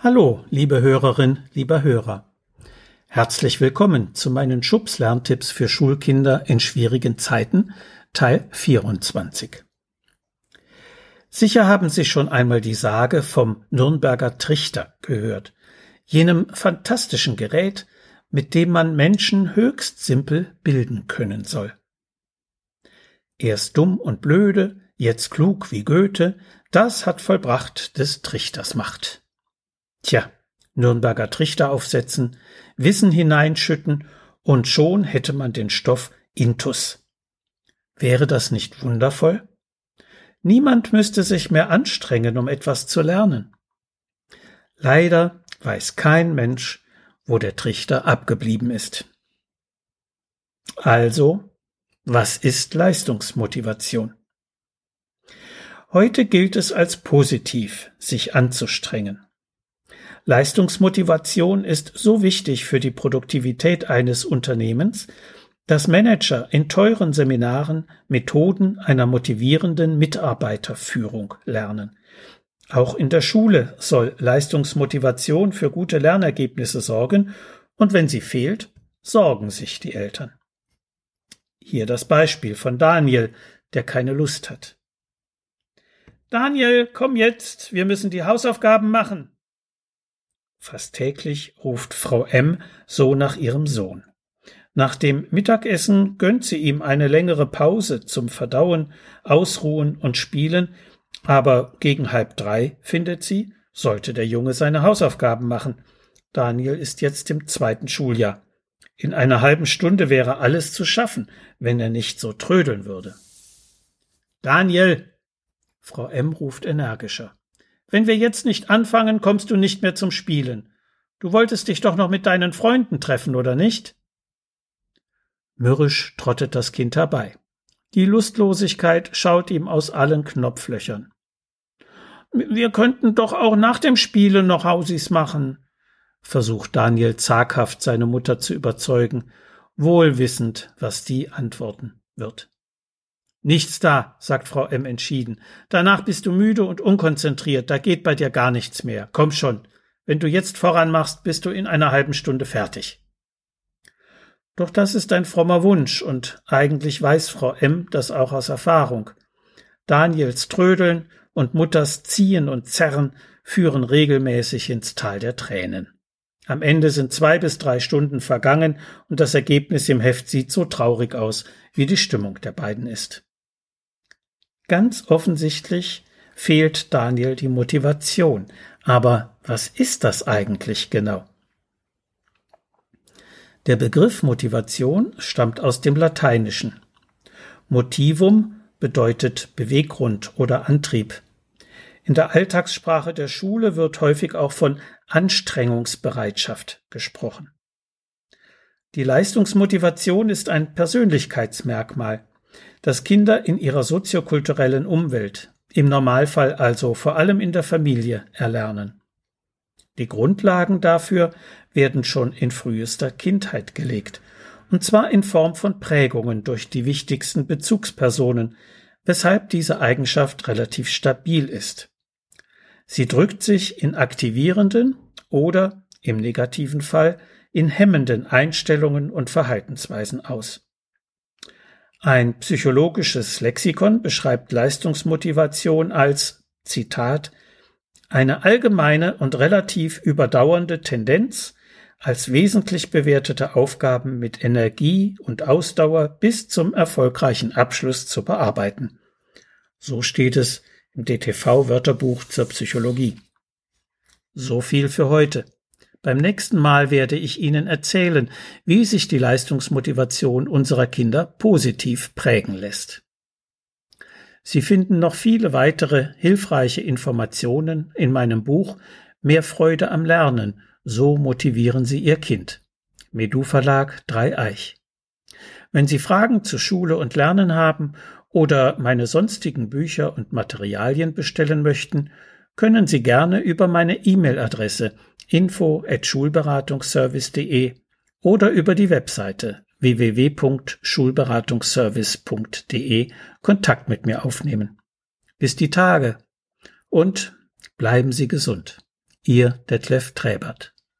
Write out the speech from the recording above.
Hallo, liebe Hörerin, lieber Hörer. Herzlich willkommen zu meinen Schubs-Lerntipps für Schulkinder in schwierigen Zeiten, Teil 24. Sicher haben Sie schon einmal die Sage vom Nürnberger Trichter gehört, jenem fantastischen Gerät, mit dem man Menschen höchst simpel bilden können soll. Erst dumm und blöde, jetzt klug wie Goethe, das hat vollbracht des Trichters Macht. Tja, Nürnberger Trichter aufsetzen, Wissen hineinschütten und schon hätte man den Stoff Intus. Wäre das nicht wundervoll? Niemand müsste sich mehr anstrengen, um etwas zu lernen. Leider weiß kein Mensch, wo der Trichter abgeblieben ist. Also, was ist Leistungsmotivation? Heute gilt es als positiv, sich anzustrengen. Leistungsmotivation ist so wichtig für die Produktivität eines Unternehmens, dass Manager in teuren Seminaren Methoden einer motivierenden Mitarbeiterführung lernen. Auch in der Schule soll Leistungsmotivation für gute Lernergebnisse sorgen, und wenn sie fehlt, sorgen sich die Eltern. Hier das Beispiel von Daniel, der keine Lust hat. Daniel, komm jetzt, wir müssen die Hausaufgaben machen. Fast täglich ruft Frau M. so nach ihrem Sohn. Nach dem Mittagessen gönnt sie ihm eine längere Pause zum Verdauen, Ausruhen und Spielen, aber gegen halb drei, findet sie, sollte der Junge seine Hausaufgaben machen. Daniel ist jetzt im zweiten Schuljahr. In einer halben Stunde wäre alles zu schaffen, wenn er nicht so trödeln würde. Daniel! Frau M. ruft energischer. Wenn wir jetzt nicht anfangen, kommst du nicht mehr zum Spielen. Du wolltest dich doch noch mit deinen Freunden treffen, oder nicht? Mürrisch trottet das Kind herbei. Die Lustlosigkeit schaut ihm aus allen Knopflöchern. Wir könnten doch auch nach dem Spielen noch Hausis machen, versucht Daniel zaghaft seine Mutter zu überzeugen, wohl wissend, was die antworten wird. Nichts da, sagt Frau M. entschieden. Danach bist du müde und unkonzentriert, da geht bei dir gar nichts mehr. Komm schon. Wenn du jetzt voran machst, bist du in einer halben Stunde fertig. Doch das ist ein frommer Wunsch, und eigentlich weiß Frau M. das auch aus Erfahrung. Daniels Trödeln und Mutters Ziehen und Zerren führen regelmäßig ins Tal der Tränen. Am Ende sind zwei bis drei Stunden vergangen und das Ergebnis im Heft sieht so traurig aus, wie die Stimmung der beiden ist. Ganz offensichtlich fehlt Daniel die Motivation. Aber was ist das eigentlich genau? Der Begriff Motivation stammt aus dem Lateinischen. Motivum bedeutet Beweggrund oder Antrieb. In der Alltagssprache der Schule wird häufig auch von Anstrengungsbereitschaft gesprochen. Die Leistungsmotivation ist ein Persönlichkeitsmerkmal dass Kinder in ihrer soziokulturellen Umwelt, im Normalfall also vor allem in der Familie, erlernen. Die Grundlagen dafür werden schon in frühester Kindheit gelegt, und zwar in Form von Prägungen durch die wichtigsten Bezugspersonen, weshalb diese Eigenschaft relativ stabil ist. Sie drückt sich in aktivierenden oder, im negativen Fall, in hemmenden Einstellungen und Verhaltensweisen aus. Ein psychologisches Lexikon beschreibt Leistungsmotivation als Zitat eine allgemeine und relativ überdauernde Tendenz, als wesentlich bewertete Aufgaben mit Energie und Ausdauer bis zum erfolgreichen Abschluss zu bearbeiten. So steht es im DTV Wörterbuch zur Psychologie. So viel für heute. Beim nächsten Mal werde ich Ihnen erzählen, wie sich die Leistungsmotivation unserer Kinder positiv prägen lässt. Sie finden noch viele weitere hilfreiche Informationen in meinem Buch Mehr Freude am Lernen, so motivieren Sie Ihr Kind. Medu Verlag Dreieich. Wenn Sie Fragen zu Schule und Lernen haben oder meine sonstigen Bücher und Materialien bestellen möchten, können Sie gerne über meine E-Mail-Adresse info@schulberatungsservice.de oder über die Webseite www.schulberatungsservice.de Kontakt mit mir aufnehmen. Bis die Tage und bleiben Sie gesund. Ihr Detlef Träbert.